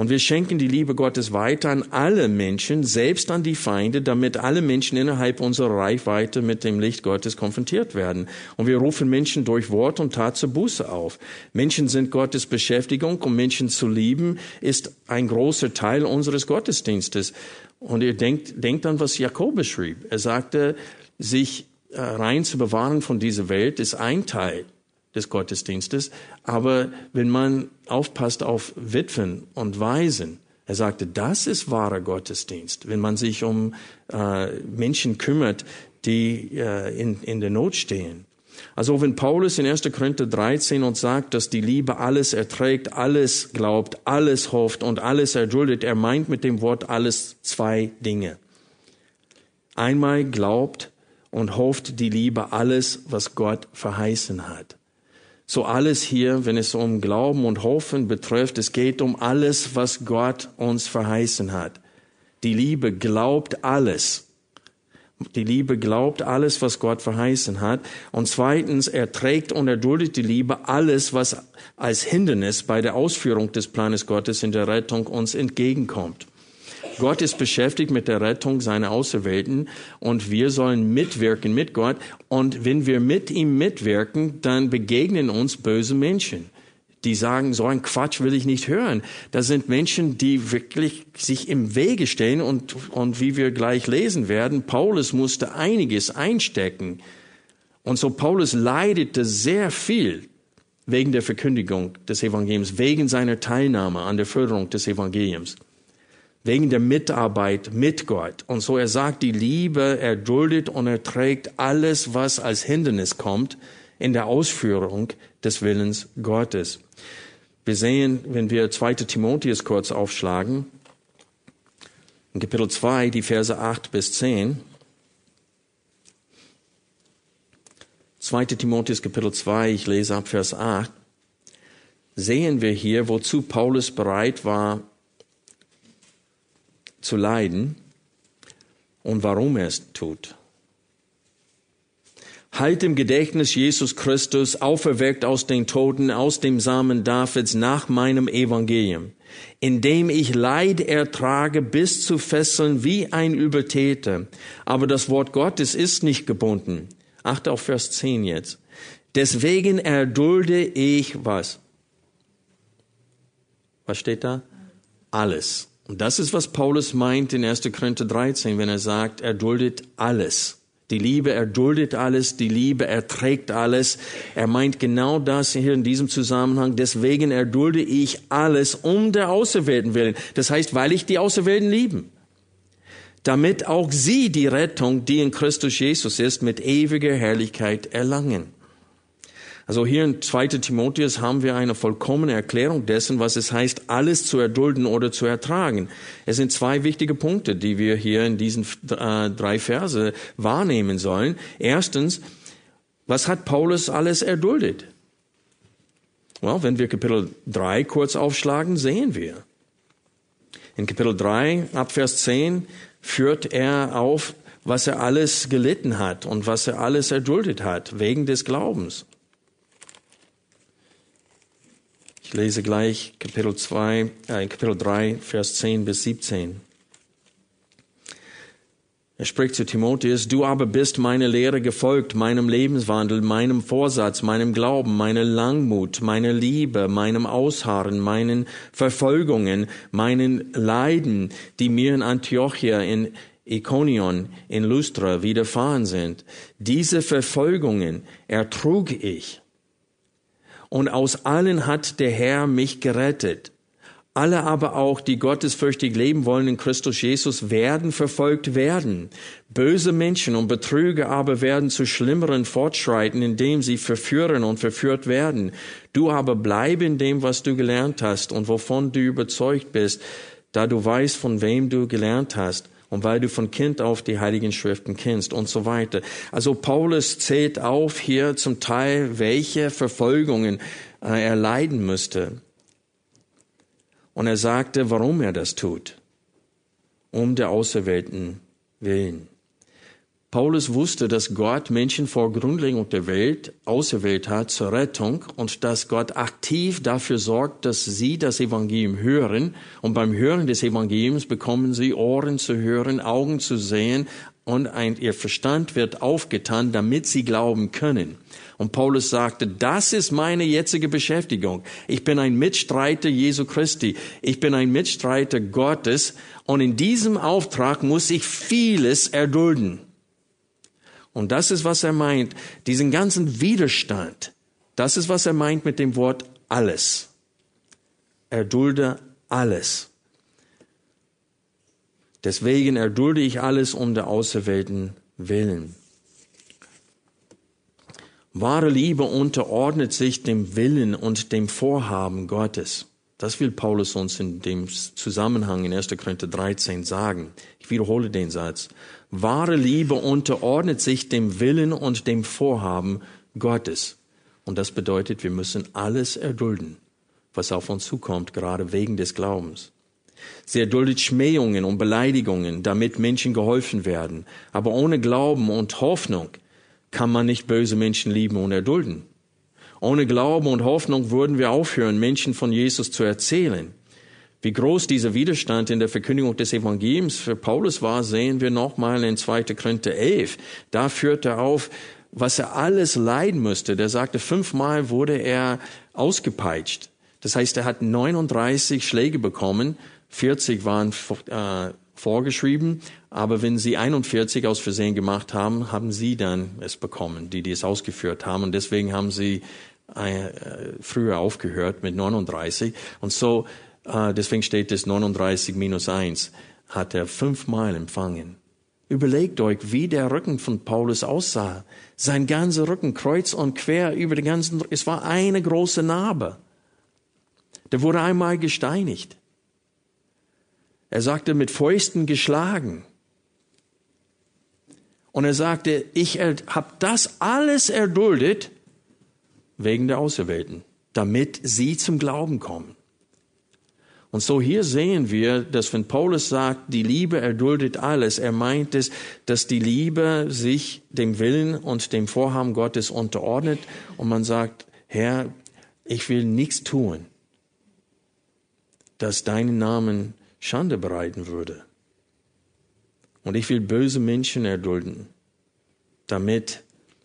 Und wir schenken die Liebe Gottes weiter an alle Menschen, selbst an die Feinde, damit alle Menschen innerhalb unserer Reichweite mit dem Licht Gottes konfrontiert werden. Und wir rufen Menschen durch Wort und Tat zur Buße auf. Menschen sind Gottes Beschäftigung und Menschen zu lieben ist ein großer Teil unseres Gottesdienstes. Und ihr denkt, denkt an, was Jakobus schrieb. Er sagte, sich äh, rein zu bewahren von dieser Welt ist ein Teil des Gottesdienstes. Aber wenn man aufpasst auf Witwen und Waisen, er sagte, das ist wahrer Gottesdienst, wenn man sich um äh, Menschen kümmert, die äh, in, in der Not stehen. Also wenn Paulus in 1. Korinther 13 uns sagt, dass die Liebe alles erträgt, alles glaubt, alles hofft und alles erduldet, er meint mit dem Wort alles zwei Dinge. Einmal glaubt und hofft die Liebe alles, was Gott verheißen hat. So alles hier, wenn es um Glauben und Hoffen betrifft, es geht um alles, was Gott uns verheißen hat. Die Liebe glaubt alles. Die Liebe glaubt alles, was Gott verheißen hat. Und zweitens, er trägt und erduldet die Liebe alles, was als Hindernis bei der Ausführung des Planes Gottes in der Rettung uns entgegenkommt. Gott ist beschäftigt mit der Rettung seiner Auserwählten und wir sollen mitwirken mit Gott. Und wenn wir mit ihm mitwirken, dann begegnen uns böse Menschen die sagen, so ein Quatsch will ich nicht hören. Das sind Menschen, die wirklich sich im Wege stehen und, und wie wir gleich lesen werden, Paulus musste einiges einstecken. Und so Paulus leidete sehr viel wegen der Verkündigung des Evangeliums, wegen seiner Teilnahme an der Förderung des Evangeliums wegen der Mitarbeit mit Gott. Und so er sagt, die Liebe erduldet und erträgt alles, was als Hindernis kommt in der Ausführung des Willens Gottes. Wir sehen, wenn wir 2. Timotheus kurz aufschlagen, in Kapitel 2, die Verse 8 bis 10. 2. Timotheus Kapitel 2, ich lese ab Vers 8, sehen wir hier, wozu Paulus bereit war, zu leiden und warum er es tut. Halt im Gedächtnis Jesus Christus, auferweckt aus den Toten, aus dem Samen Davids nach meinem Evangelium, indem ich Leid ertrage bis zu Fesseln wie ein Übertäter. Aber das Wort Gottes ist nicht gebunden. Achte auf Vers 10 jetzt. Deswegen erdulde ich was? Was steht da? Alles. Und das ist, was Paulus meint in 1. Korinther 13, wenn er sagt, er duldet alles. Die Liebe erduldet alles, die Liebe erträgt alles. Er meint genau das hier in diesem Zusammenhang. Deswegen erdulde ich alles um der Auserwählten willen. Das heißt, weil ich die Auserwählten lieben. Damit auch sie die Rettung, die in Christus Jesus ist, mit ewiger Herrlichkeit erlangen. Also hier in 2. Timotheus haben wir eine vollkommene Erklärung dessen, was es heißt, alles zu erdulden oder zu ertragen. Es sind zwei wichtige Punkte, die wir hier in diesen äh, drei Verse wahrnehmen sollen. Erstens, was hat Paulus alles erduldet? Well, wenn wir Kapitel 3 kurz aufschlagen, sehen wir. In Kapitel 3, ab Vers 10, führt er auf, was er alles gelitten hat und was er alles erduldet hat, wegen des Glaubens. Ich lese gleich Kapitel 2, äh, Kapitel 3, Vers 10 bis 17. Er spricht zu Timotheus, du aber bist meine Lehre gefolgt, meinem Lebenswandel, meinem Vorsatz, meinem Glauben, meiner Langmut, meiner Liebe, meinem Ausharren, meinen Verfolgungen, meinen Leiden, die mir in Antiochia, in Ikonion, in Lustra widerfahren sind. Diese Verfolgungen ertrug ich und aus allen hat der Herr mich gerettet. Alle aber auch, die gottesfürchtig leben wollen in Christus Jesus, werden verfolgt werden. Böse Menschen und Betrüger aber werden zu schlimmeren fortschreiten, indem sie verführen und verführt werden. Du aber bleib in dem, was du gelernt hast und wovon du überzeugt bist, da du weißt, von wem du gelernt hast und weil du von Kind auf die Heiligen Schriften kennst und so weiter. Also Paulus zählt auf hier zum Teil, welche Verfolgungen äh, er leiden müsste. Und er sagte, warum er das tut. Um der Auserwählten willen. Paulus wusste, dass Gott Menschen vor Grundlegung der Welt auserwählt hat zur Rettung und dass Gott aktiv dafür sorgt, dass sie das Evangelium hören. Und beim Hören des Evangeliums bekommen sie Ohren zu hören, Augen zu sehen und ein, ihr Verstand wird aufgetan, damit sie glauben können. Und Paulus sagte, das ist meine jetzige Beschäftigung. Ich bin ein Mitstreiter Jesu Christi. Ich bin ein Mitstreiter Gottes. Und in diesem Auftrag muss ich vieles erdulden. Und das ist, was er meint, diesen ganzen Widerstand. Das ist, was er meint mit dem Wort alles. Erdulde alles. Deswegen erdulde ich alles um der Auserwählten willen. Wahre Liebe unterordnet sich dem Willen und dem Vorhaben Gottes. Das will Paulus uns in dem Zusammenhang in 1. Korinther 13 sagen. Ich wiederhole den Satz. Wahre Liebe unterordnet sich dem Willen und dem Vorhaben Gottes. Und das bedeutet, wir müssen alles erdulden, was auf uns zukommt, gerade wegen des Glaubens. Sie erduldet Schmähungen und Beleidigungen, damit Menschen geholfen werden. Aber ohne Glauben und Hoffnung kann man nicht böse Menschen lieben und erdulden. Ohne Glauben und Hoffnung würden wir aufhören, Menschen von Jesus zu erzählen. Wie groß dieser Widerstand in der Verkündigung des Evangeliums für Paulus war, sehen wir nochmal in 2. Korinther 11. Da führt er auf, was er alles leiden musste. Der sagte, fünfmal wurde er ausgepeitscht. Das heißt, er hat 39 Schläge bekommen, 40 waren äh, vorgeschrieben, aber wenn sie 41 aus Versehen gemacht haben, haben sie dann es bekommen, die, die es ausgeführt haben. Und deswegen haben sie äh, früher aufgehört mit 39. Und so deswegen steht es 39 minus 1, hat er fünfmal empfangen. Überlegt euch, wie der Rücken von Paulus aussah. Sein ganzer Rücken, kreuz und quer über den ganzen, es war eine große Narbe. Der wurde einmal gesteinigt. Er sagte, mit Fäusten geschlagen. Und er sagte, ich habe das alles erduldet wegen der Auserwählten, damit sie zum Glauben kommen. Und so hier sehen wir, dass wenn Paulus sagt, die Liebe erduldet alles, er meint es, dass die Liebe sich dem Willen und dem Vorhaben Gottes unterordnet und man sagt, Herr, ich will nichts tun, das deinen Namen Schande bereiten würde. Und ich will böse Menschen erdulden, damit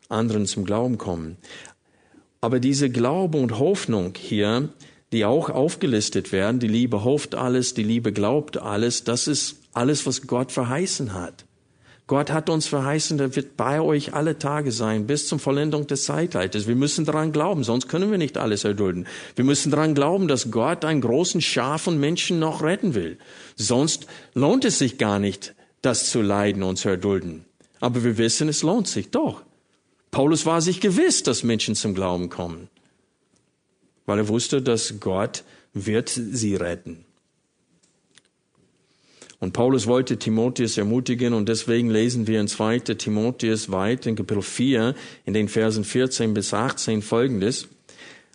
anderen zum Glauben kommen. Aber diese Glaube und Hoffnung hier, die auch aufgelistet werden, die Liebe hofft alles, die Liebe glaubt alles, das ist alles, was Gott verheißen hat. Gott hat uns verheißen, er wird bei euch alle Tage sein, bis zum Vollendung des Zeitalters. Wir müssen daran glauben, sonst können wir nicht alles erdulden. Wir müssen daran glauben, dass Gott einen großen Schar von Menschen noch retten will. Sonst lohnt es sich gar nicht, das zu leiden und zu erdulden. Aber wir wissen, es lohnt sich doch. Paulus war sich gewiss, dass Menschen zum Glauben kommen, weil er wusste, dass Gott wird sie retten. Und Paulus wollte Timotheus ermutigen und deswegen lesen wir in 2. Timotheus weit in Kapitel 4 in den Versen 14 bis 18 folgendes.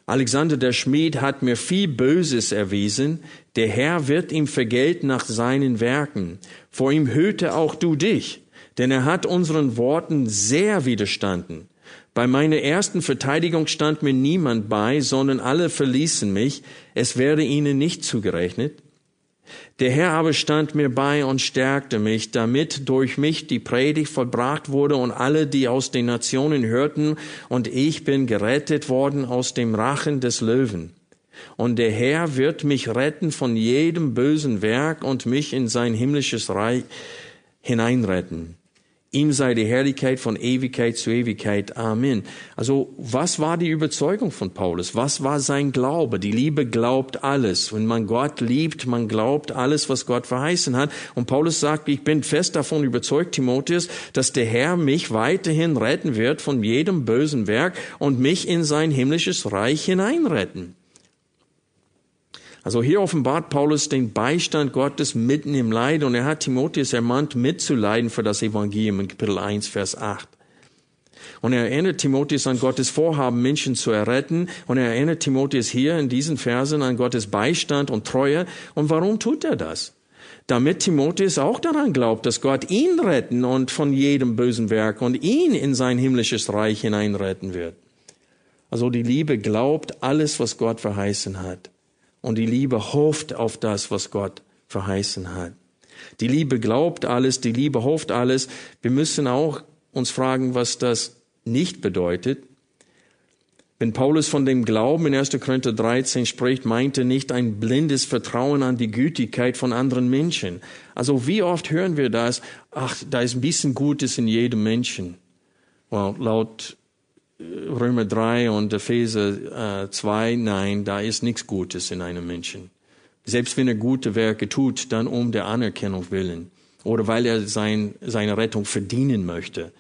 Alexander der Schmied hat mir viel Böses erwiesen, der Herr wird ihm vergelten nach seinen Werken. Vor ihm hüte auch du dich, denn er hat unseren Worten sehr widerstanden. Bei meiner ersten Verteidigung stand mir niemand bei, sondern alle verließen mich, es werde ihnen nicht zugerechnet. Der Herr aber stand mir bei und stärkte mich, damit durch mich die Predigt vollbracht wurde und alle, die aus den Nationen hörten, und ich bin gerettet worden aus dem Rachen des Löwen. Und der Herr wird mich retten von jedem bösen Werk und mich in sein himmlisches Reich hineinretten. Ihm sei die Herrlichkeit von Ewigkeit zu Ewigkeit. Amen. Also, was war die Überzeugung von Paulus? Was war sein Glaube? Die Liebe glaubt alles. Wenn man Gott liebt, man glaubt alles, was Gott verheißen hat. Und Paulus sagt, ich bin fest davon überzeugt, Timotheus, dass der Herr mich weiterhin retten wird von jedem bösen Werk und mich in sein himmlisches Reich hineinretten. Also hier offenbart Paulus den Beistand Gottes mitten im Leid und er hat Timotheus ermahnt, mitzuleiden für das Evangelium in Kapitel 1, Vers 8. Und er erinnert Timotheus an Gottes Vorhaben, Menschen zu erretten. Und er erinnert Timotheus hier in diesen Versen an Gottes Beistand und Treue. Und warum tut er das? Damit Timotheus auch daran glaubt, dass Gott ihn retten und von jedem bösen Werk und ihn in sein himmlisches Reich hineinretten wird. Also die Liebe glaubt alles, was Gott verheißen hat. Und die Liebe hofft auf das, was Gott verheißen hat. Die Liebe glaubt alles, die Liebe hofft alles. Wir müssen auch uns fragen, was das nicht bedeutet. Wenn Paulus von dem Glauben in 1. Korinther 13 spricht, meint er nicht ein blindes Vertrauen an die Gütigkeit von anderen Menschen. Also wie oft hören wir das? Ach, da ist ein bisschen Gutes in jedem Menschen. Well, laut Römer 3 und Epheser äh, 2, nein, da ist nichts Gutes in einem Menschen. Selbst wenn er gute Werke tut, dann um der Anerkennung willen oder weil er sein, seine Rettung verdienen möchte.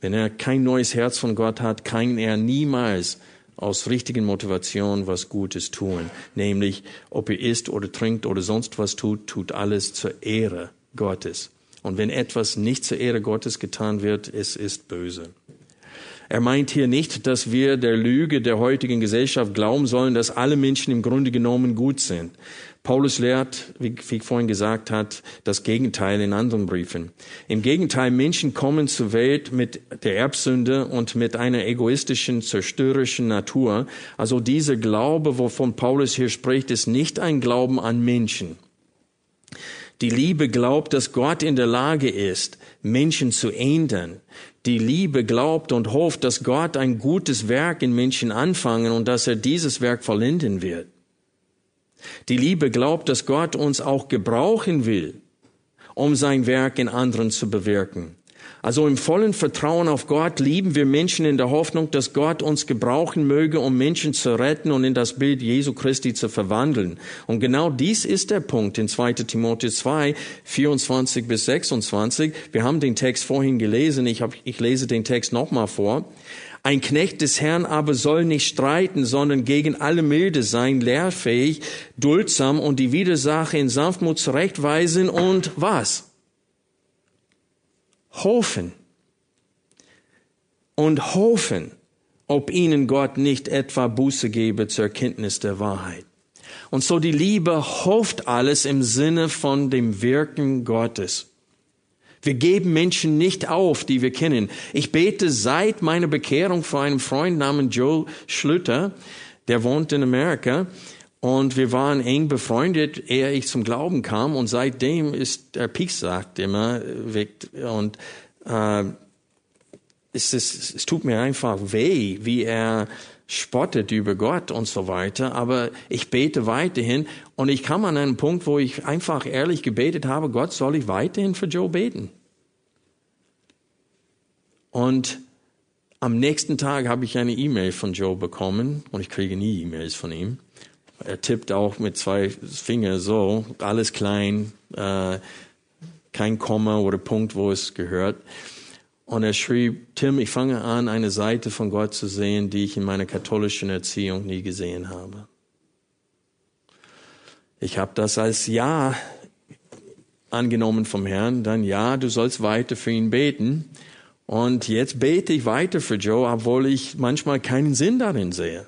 Wenn er kein neues Herz von Gott hat, kann er niemals aus richtigen Motivation was Gutes tun. Nämlich, ob er isst oder trinkt oder sonst was tut, tut alles zur Ehre Gottes. Und wenn etwas nicht zur Ehre Gottes getan wird, es ist böse. Er meint hier nicht, dass wir der Lüge der heutigen Gesellschaft glauben sollen, dass alle Menschen im Grunde genommen gut sind. Paulus lehrt, wie, ich vorhin gesagt hat, das Gegenteil in anderen Briefen. Im Gegenteil, Menschen kommen zur Welt mit der Erbsünde und mit einer egoistischen, zerstörerischen Natur. Also dieser Glaube, wovon Paulus hier spricht, ist nicht ein Glauben an Menschen. Die Liebe glaubt, dass Gott in der Lage ist, Menschen zu ändern. Die Liebe glaubt und hofft, dass Gott ein gutes Werk in Menschen anfangen und dass er dieses Werk vollenden wird. Die Liebe glaubt, dass Gott uns auch gebrauchen will, um sein Werk in anderen zu bewirken. Also im vollen Vertrauen auf Gott lieben wir Menschen in der Hoffnung, dass Gott uns gebrauchen möge, um Menschen zu retten und in das Bild Jesu Christi zu verwandeln. Und genau dies ist der Punkt in 2 Timotheus 2, 24 bis 26. Wir haben den Text vorhin gelesen. Ich, hab, ich lese den Text nochmal vor. Ein Knecht des Herrn aber soll nicht streiten, sondern gegen alle Milde sein, lehrfähig, duldsam und die Widersache in Sanftmut zurechtweisen und was? Hoffen und hoffen, ob ihnen Gott nicht etwa Buße gebe zur Kenntnis der Wahrheit. Und so die Liebe hofft alles im Sinne von dem Wirken Gottes. Wir geben Menschen nicht auf, die wir kennen. Ich bete seit meiner Bekehrung vor einem Freund namens Joe Schlüter, der wohnt in Amerika. Und wir waren eng befreundet, ehe ich zum Glauben kam. Und seitdem ist der sagt immer weg. Und äh, es, ist, es tut mir einfach weh, wie er spottet über Gott und so weiter, aber ich bete weiterhin und ich kam an einen Punkt, wo ich einfach ehrlich gebetet habe, Gott, soll ich weiterhin für Joe beten? Und am nächsten Tag habe ich eine E-Mail von Joe bekommen und ich kriege nie E-Mails von ihm. Er tippt auch mit zwei Fingern so, alles klein, äh, kein Komma oder Punkt, wo es gehört. Und er schrieb, Tim, ich fange an, eine Seite von Gott zu sehen, die ich in meiner katholischen Erziehung nie gesehen habe. Ich habe das als Ja angenommen vom Herrn, dann ja, du sollst weiter für ihn beten. Und jetzt bete ich weiter für Joe, obwohl ich manchmal keinen Sinn darin sehe.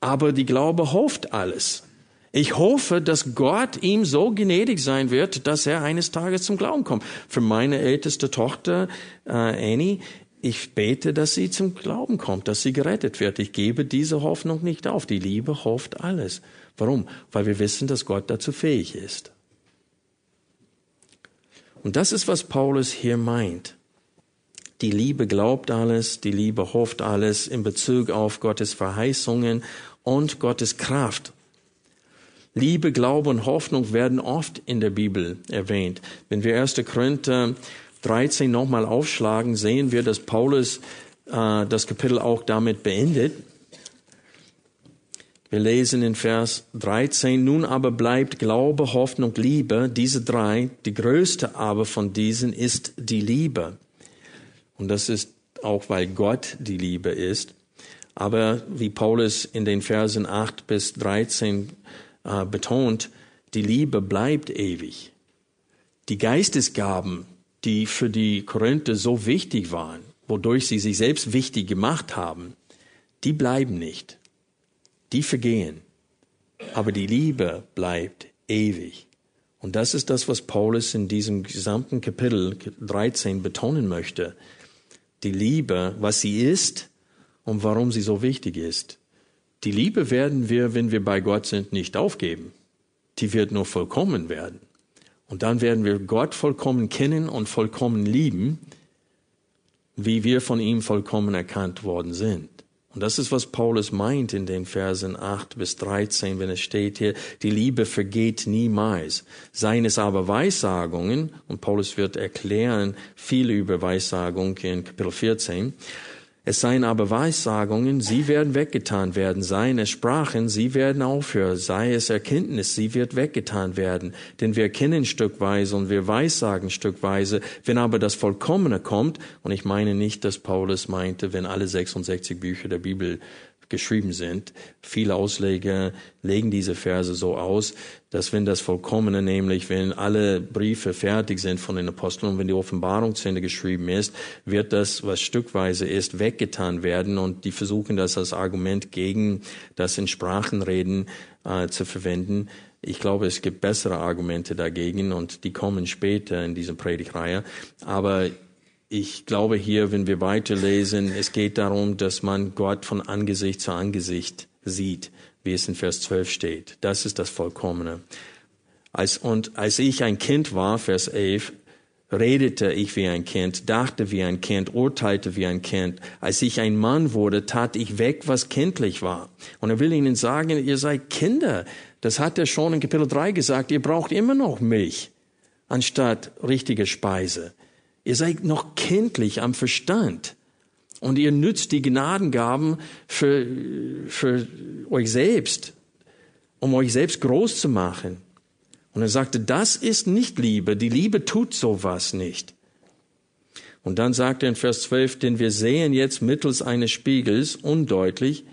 Aber die Glaube hofft alles. Ich hoffe, dass Gott ihm so gnädig sein wird, dass er eines Tages zum Glauben kommt. Für meine älteste Tochter, äh, Annie, ich bete, dass sie zum Glauben kommt, dass sie gerettet wird. Ich gebe diese Hoffnung nicht auf. Die Liebe hofft alles. Warum? Weil wir wissen, dass Gott dazu fähig ist. Und das ist, was Paulus hier meint. Die Liebe glaubt alles, die Liebe hofft alles in Bezug auf Gottes Verheißungen und Gottes Kraft Liebe, Glaube und Hoffnung werden oft in der Bibel erwähnt. Wenn wir 1. Korinther 13 nochmal aufschlagen, sehen wir, dass Paulus äh, das Kapitel auch damit beendet. Wir lesen in Vers 13, nun aber bleibt Glaube, Hoffnung, Liebe, diese drei, die größte aber von diesen ist die Liebe. Und das ist auch, weil Gott die Liebe ist. Aber wie Paulus in den Versen 8 bis 13 äh, betont, die Liebe bleibt ewig. Die Geistesgaben, die für die Korinther so wichtig waren, wodurch sie sich selbst wichtig gemacht haben, die bleiben nicht. Die vergehen. Aber die Liebe bleibt ewig. Und das ist das, was Paulus in diesem gesamten Kapitel 13 betonen möchte. Die Liebe, was sie ist und warum sie so wichtig ist. Die Liebe werden wir, wenn wir bei Gott sind, nicht aufgeben. Die wird nur vollkommen werden. Und dann werden wir Gott vollkommen kennen und vollkommen lieben, wie wir von ihm vollkommen erkannt worden sind. Und das ist, was Paulus meint in den Versen 8 bis 13, wenn es steht hier, die Liebe vergeht niemals. Seien es aber Weissagungen, und Paulus wird erklären viel über Weissagung in Kapitel 14, es seien aber Weissagungen, sie werden weggetan werden. Seien es Sprachen, sie werden aufhören. Sei es Erkenntnis, sie wird weggetan werden. Denn wir kennen stückweise und wir weissagen stückweise. Wenn aber das Vollkommene kommt, und ich meine nicht, dass Paulus meinte, wenn alle 66 Bücher der Bibel geschrieben sind. Viele Ausleger legen diese Verse so aus, dass wenn das Vollkommene, nämlich wenn alle Briefe fertig sind von den Aposteln und wenn die Offenbarung zu Ende geschrieben ist, wird das, was stückweise ist, weggetan werden und die versuchen das als Argument gegen das in Sprachenreden äh, zu verwenden. Ich glaube, es gibt bessere Argumente dagegen und die kommen später in dieser Predigreihe. Aber ich glaube hier, wenn wir weiterlesen, es geht darum, dass man Gott von Angesicht zu Angesicht sieht, wie es in Vers 12 steht. Das ist das Vollkommene. Als, und als ich ein Kind war, Vers 11, redete ich wie ein Kind, dachte wie ein Kind, urteilte wie ein Kind. Als ich ein Mann wurde, tat ich weg, was kindlich war. Und er will ihnen sagen, ihr seid Kinder. Das hat er schon in Kapitel 3 gesagt. Ihr braucht immer noch Milch anstatt richtige Speise. Ihr seid noch kindlich am Verstand. Und ihr nützt die Gnadengaben für, für euch selbst, um euch selbst groß zu machen. Und er sagte, das ist nicht Liebe. Die Liebe tut sowas nicht. Und dann sagt er in Vers 12, denn wir sehen jetzt mittels eines Spiegels undeutlich,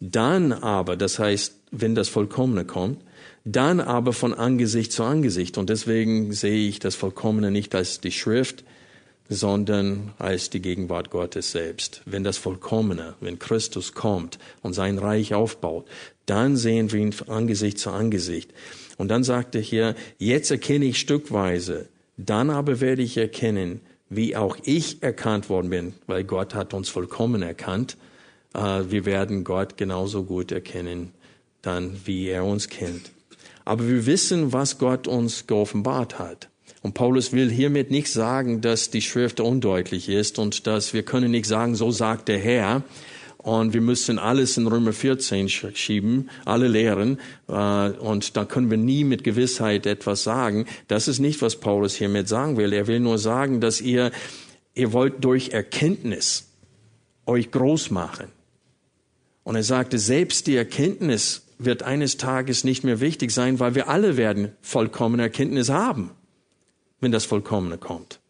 dann aber, das heißt, wenn das Vollkommene kommt, dann aber von Angesicht zu Angesicht. Und deswegen sehe ich das Vollkommene nicht als die Schrift, sondern als die Gegenwart Gottes selbst. Wenn das Vollkommene, wenn Christus kommt und sein Reich aufbaut, dann sehen wir ihn Angesicht zu Angesicht. Und dann sagt er hier, jetzt erkenne ich stückweise, dann aber werde ich erkennen, wie auch ich erkannt worden bin, weil Gott hat uns vollkommen erkannt. Äh, wir werden Gott genauso gut erkennen, dann wie er uns kennt. Aber wir wissen, was Gott uns geoffenbart hat. Und Paulus will hiermit nicht sagen, dass die Schrift undeutlich ist und dass wir können nicht sagen, so sagt der Herr. Und wir müssen alles in Römer 14 schieben, alle Lehren. Äh, und da können wir nie mit Gewissheit etwas sagen. Das ist nicht, was Paulus hiermit sagen will. Er will nur sagen, dass ihr, ihr wollt durch Erkenntnis euch groß machen. Und er sagte, selbst die Erkenntnis wird eines Tages nicht mehr wichtig sein, weil wir alle werden vollkommene Erkenntnis haben wenn das Vollkommene kommt.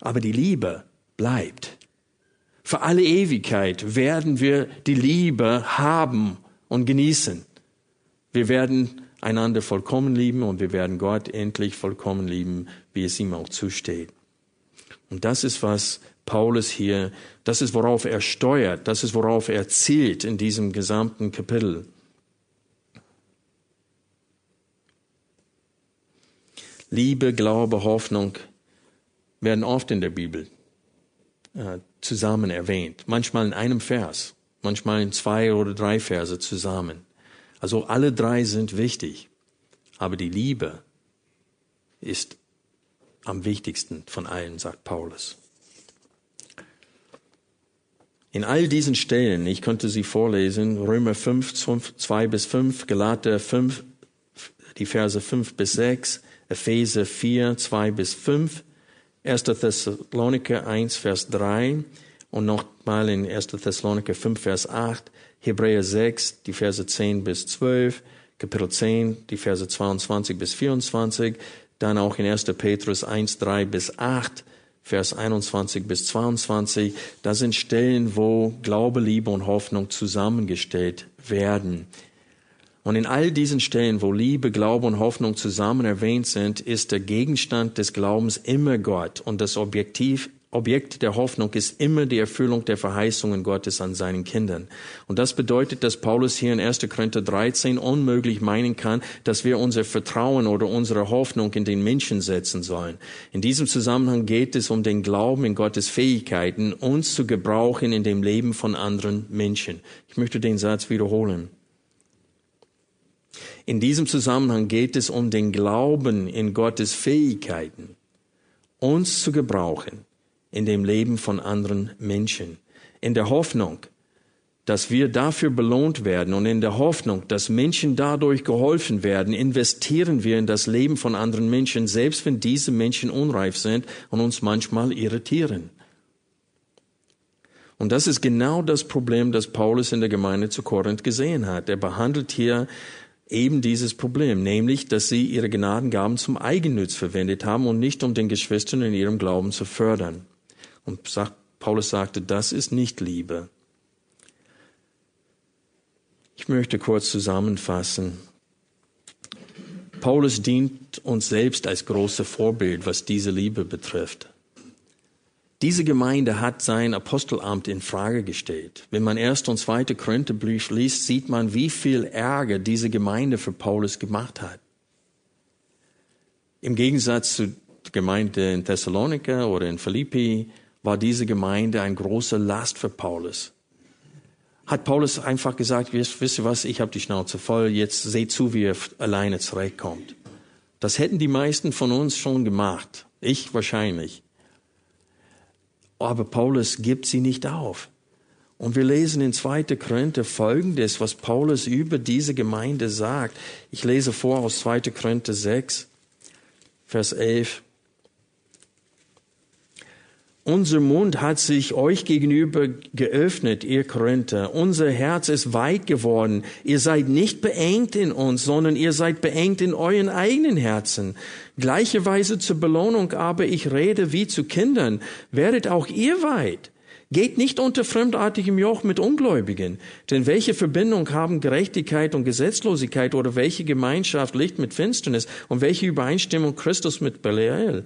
Aber die Liebe bleibt. Für alle Ewigkeit werden wir die Liebe haben und genießen. Wir werden einander vollkommen lieben und wir werden Gott endlich vollkommen lieben, wie es ihm auch zusteht. Und das ist, was Paulus hier, das ist, worauf er steuert, das ist, worauf er zielt in diesem gesamten Kapitel. Liebe, Glaube, Hoffnung werden oft in der Bibel äh, zusammen erwähnt. Manchmal in einem Vers, manchmal in zwei oder drei Verse zusammen. Also alle drei sind wichtig. Aber die Liebe ist am wichtigsten von allen, sagt Paulus. In all diesen Stellen, ich könnte sie vorlesen, Römer 5, 2 bis 5, Galater 5, die Verse 5 bis 6, Epheser 4, 2 bis 5, 1. Thessaloniker 1, Vers 3 und nochmal in 1. Thessaloniker 5, Vers 8, Hebräer 6, die Verse 10 bis 12, Kapitel 10, die Verse 22 bis 24, dann auch in 1. Petrus 1, 3 bis 8, Vers 21 bis 22. Da sind Stellen, wo Glaube, Liebe und Hoffnung zusammengestellt werden. Und in all diesen Stellen, wo Liebe, Glaube und Hoffnung zusammen erwähnt sind, ist der Gegenstand des Glaubens immer Gott und das Objektiv, Objekt der Hoffnung ist immer die Erfüllung der Verheißungen Gottes an seinen Kindern. Und das bedeutet, dass Paulus hier in 1. Korinther 13 unmöglich meinen kann, dass wir unser Vertrauen oder unsere Hoffnung in den Menschen setzen sollen. In diesem Zusammenhang geht es um den Glauben in Gottes Fähigkeiten, uns zu gebrauchen in dem Leben von anderen Menschen. Ich möchte den Satz wiederholen. In diesem Zusammenhang geht es um den Glauben in Gottes Fähigkeiten, uns zu gebrauchen in dem Leben von anderen Menschen, in der Hoffnung, dass wir dafür belohnt werden und in der Hoffnung, dass Menschen dadurch geholfen werden, investieren wir in das Leben von anderen Menschen, selbst wenn diese Menschen unreif sind und uns manchmal irritieren. Und das ist genau das Problem, das Paulus in der Gemeinde zu Korinth gesehen hat. Er behandelt hier eben dieses Problem, nämlich, dass sie ihre Gnadengaben zum Eigennutz verwendet haben und nicht um den Geschwistern in ihrem Glauben zu fördern. Und sagt, Paulus sagte, das ist nicht Liebe. Ich möchte kurz zusammenfassen. Paulus dient uns selbst als großes Vorbild, was diese Liebe betrifft. Diese Gemeinde hat sein Apostelamt in Frage gestellt. Wenn man erst und zweite Korintherbrief liest, sieht man, wie viel Ärger diese Gemeinde für Paulus gemacht hat. Im Gegensatz zur Gemeinde in Thessalonika oder in Philippi war diese Gemeinde ein großer Last für Paulus. Hat Paulus einfach gesagt, wisst ihr was, ich habe die Schnauze voll, jetzt seht zu, wie ihr alleine zurechtkommt. Das hätten die meisten von uns schon gemacht. Ich wahrscheinlich. Aber Paulus gibt sie nicht auf. Und wir lesen in 2. Korinther folgendes, was Paulus über diese Gemeinde sagt. Ich lese vor aus 2. Korinther 6, Vers 11. Unser Mund hat sich euch gegenüber geöffnet, ihr Korinther. Unser Herz ist weit geworden. Ihr seid nicht beengt in uns, sondern ihr seid beengt in euren eigenen Herzen. Gleiche Weise zur Belohnung aber ich rede wie zu Kindern. Werdet auch ihr weit. Geht nicht unter fremdartigem Joch mit Ungläubigen. Denn welche Verbindung haben Gerechtigkeit und Gesetzlosigkeit oder welche Gemeinschaft Licht mit Finsternis und welche Übereinstimmung Christus mit Belial?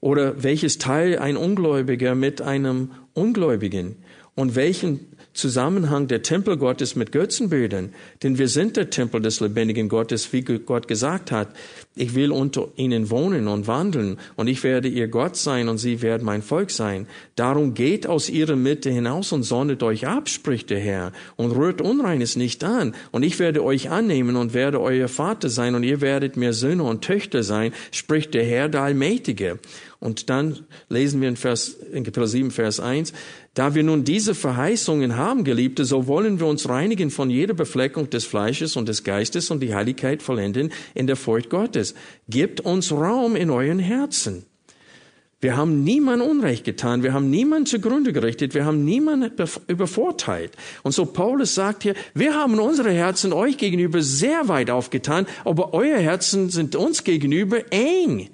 Oder welches Teil ein Ungläubiger mit einem Ungläubigen? Und welchen Zusammenhang der Tempel Gottes mit Götzenbildern. Denn wir sind der Tempel des lebendigen Gottes, wie Gott gesagt hat. Ich will unter ihnen wohnen und wandeln und ich werde ihr Gott sein und sie werden mein Volk sein. Darum geht aus ihrer Mitte hinaus und sonnet euch ab, spricht der Herr, und rührt Unreines nicht an. Und ich werde euch annehmen und werde euer Vater sein und ihr werdet mir Söhne und Töchter sein, spricht der Herr, der Allmächtige. Und dann lesen wir in, Vers, in Kapitel 7, Vers 1, da wir nun diese Verheißungen haben, Geliebte, so wollen wir uns reinigen von jeder Befleckung des Fleisches und des Geistes und die Heiligkeit vollenden in der Furcht Gottes. Gebt uns Raum in euren Herzen. Wir haben niemand Unrecht getan, wir haben niemand zugrunde gerichtet, wir haben niemand übervorteilt. Und so Paulus sagt hier, wir haben unsere Herzen euch gegenüber sehr weit aufgetan, aber euer Herzen sind uns gegenüber eng.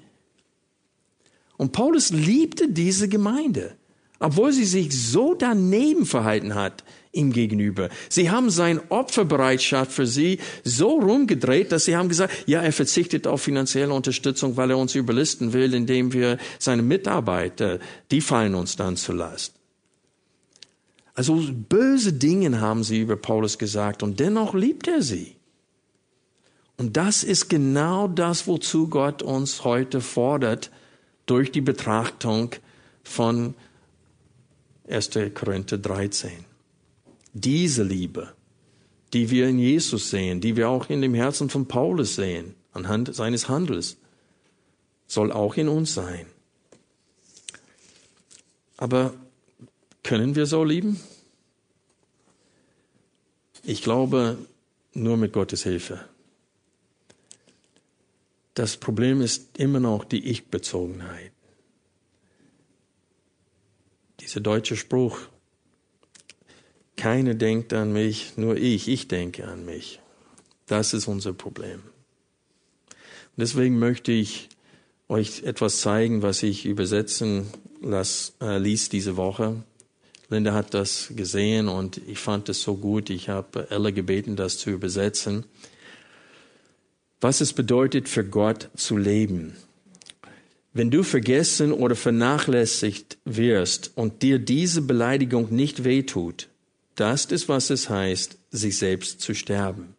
Und Paulus liebte diese Gemeinde, obwohl sie sich so daneben verhalten hat ihm gegenüber. Sie haben seine Opferbereitschaft für sie so rumgedreht, dass sie haben gesagt, ja, er verzichtet auf finanzielle Unterstützung, weil er uns überlisten will, indem wir seine Mitarbeiter, die fallen uns dann zu Last. Also böse Dinge haben sie über Paulus gesagt und dennoch liebt er sie. Und das ist genau das, wozu Gott uns heute fordert, durch die Betrachtung von 1. Korinther 13. Diese Liebe, die wir in Jesus sehen, die wir auch in dem Herzen von Paulus sehen, anhand seines Handels, soll auch in uns sein. Aber können wir so lieben? Ich glaube, nur mit Gottes Hilfe. Das Problem ist immer noch die Ich-Bezogenheit. Dieser deutsche Spruch, keiner denkt an mich, nur ich, ich denke an mich. Das ist unser Problem. Und deswegen möchte ich euch etwas zeigen, was ich übersetzen las, äh, ließ diese Woche. Linda hat das gesehen und ich fand es so gut. Ich habe Ella gebeten, das zu übersetzen was es bedeutet, für Gott zu leben. Wenn du vergessen oder vernachlässigt wirst und dir diese Beleidigung nicht wehtut, das ist, was es heißt, sich selbst zu sterben.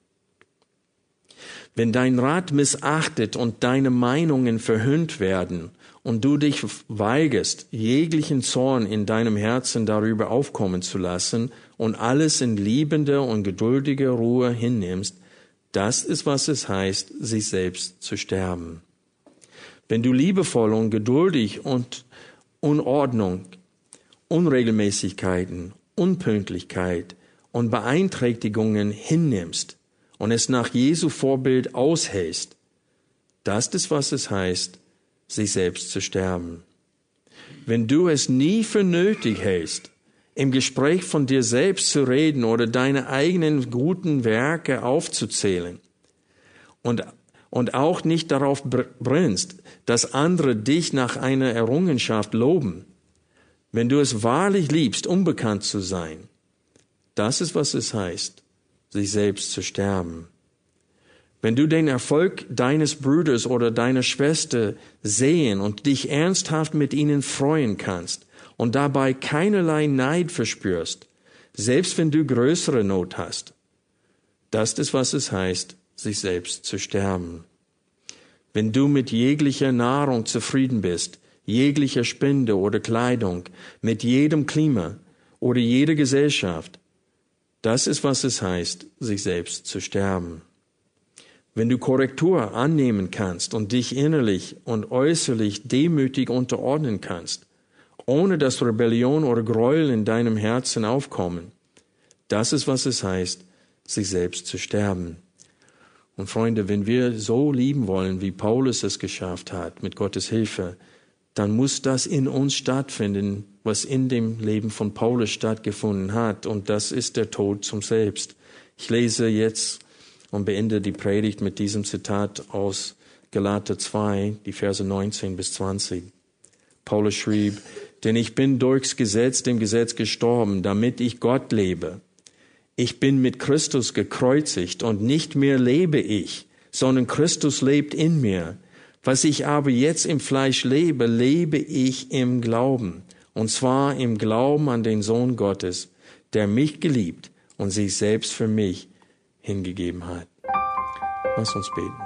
Wenn dein Rat missachtet und deine Meinungen verhöhnt werden und du dich weigerst, jeglichen Zorn in deinem Herzen darüber aufkommen zu lassen und alles in liebender und geduldiger Ruhe hinnimmst, das ist, was es heißt, sich selbst zu sterben. Wenn du liebevoll und geduldig und Unordnung, Unregelmäßigkeiten, Unpünktlichkeit und Beeinträchtigungen hinnimmst und es nach Jesu Vorbild aushältst, das ist, was es heißt, sich selbst zu sterben. Wenn du es nie für nötig hältst, im Gespräch von dir selbst zu reden oder deine eigenen guten Werke aufzuzählen und, und auch nicht darauf brennst, dass andere dich nach einer Errungenschaft loben, wenn du es wahrlich liebst, unbekannt zu sein, das ist, was es heißt, sich selbst zu sterben. Wenn du den Erfolg deines Bruders oder deiner Schwester sehen und dich ernsthaft mit ihnen freuen kannst, und dabei keinerlei Neid verspürst, selbst wenn du größere Not hast. Das ist, was es heißt, sich selbst zu sterben. Wenn du mit jeglicher Nahrung zufrieden bist, jeglicher Spende oder Kleidung, mit jedem Klima oder jeder Gesellschaft, das ist, was es heißt, sich selbst zu sterben. Wenn du Korrektur annehmen kannst und dich innerlich und äußerlich demütig unterordnen kannst, ohne dass Rebellion oder Gräuel in deinem Herzen aufkommen. Das ist, was es heißt, sich selbst zu sterben. Und Freunde, wenn wir so lieben wollen, wie Paulus es geschafft hat, mit Gottes Hilfe, dann muss das in uns stattfinden, was in dem Leben von Paulus stattgefunden hat. Und das ist der Tod zum Selbst. Ich lese jetzt und beende die Predigt mit diesem Zitat aus Galater 2, die Verse 19 bis 20. Paulus schrieb, denn ich bin durchs Gesetz dem Gesetz gestorben, damit ich Gott lebe. Ich bin mit Christus gekreuzigt und nicht mehr lebe ich, sondern Christus lebt in mir. Was ich aber jetzt im Fleisch lebe, lebe ich im Glauben. Und zwar im Glauben an den Sohn Gottes, der mich geliebt und sich selbst für mich hingegeben hat. Lass uns beten.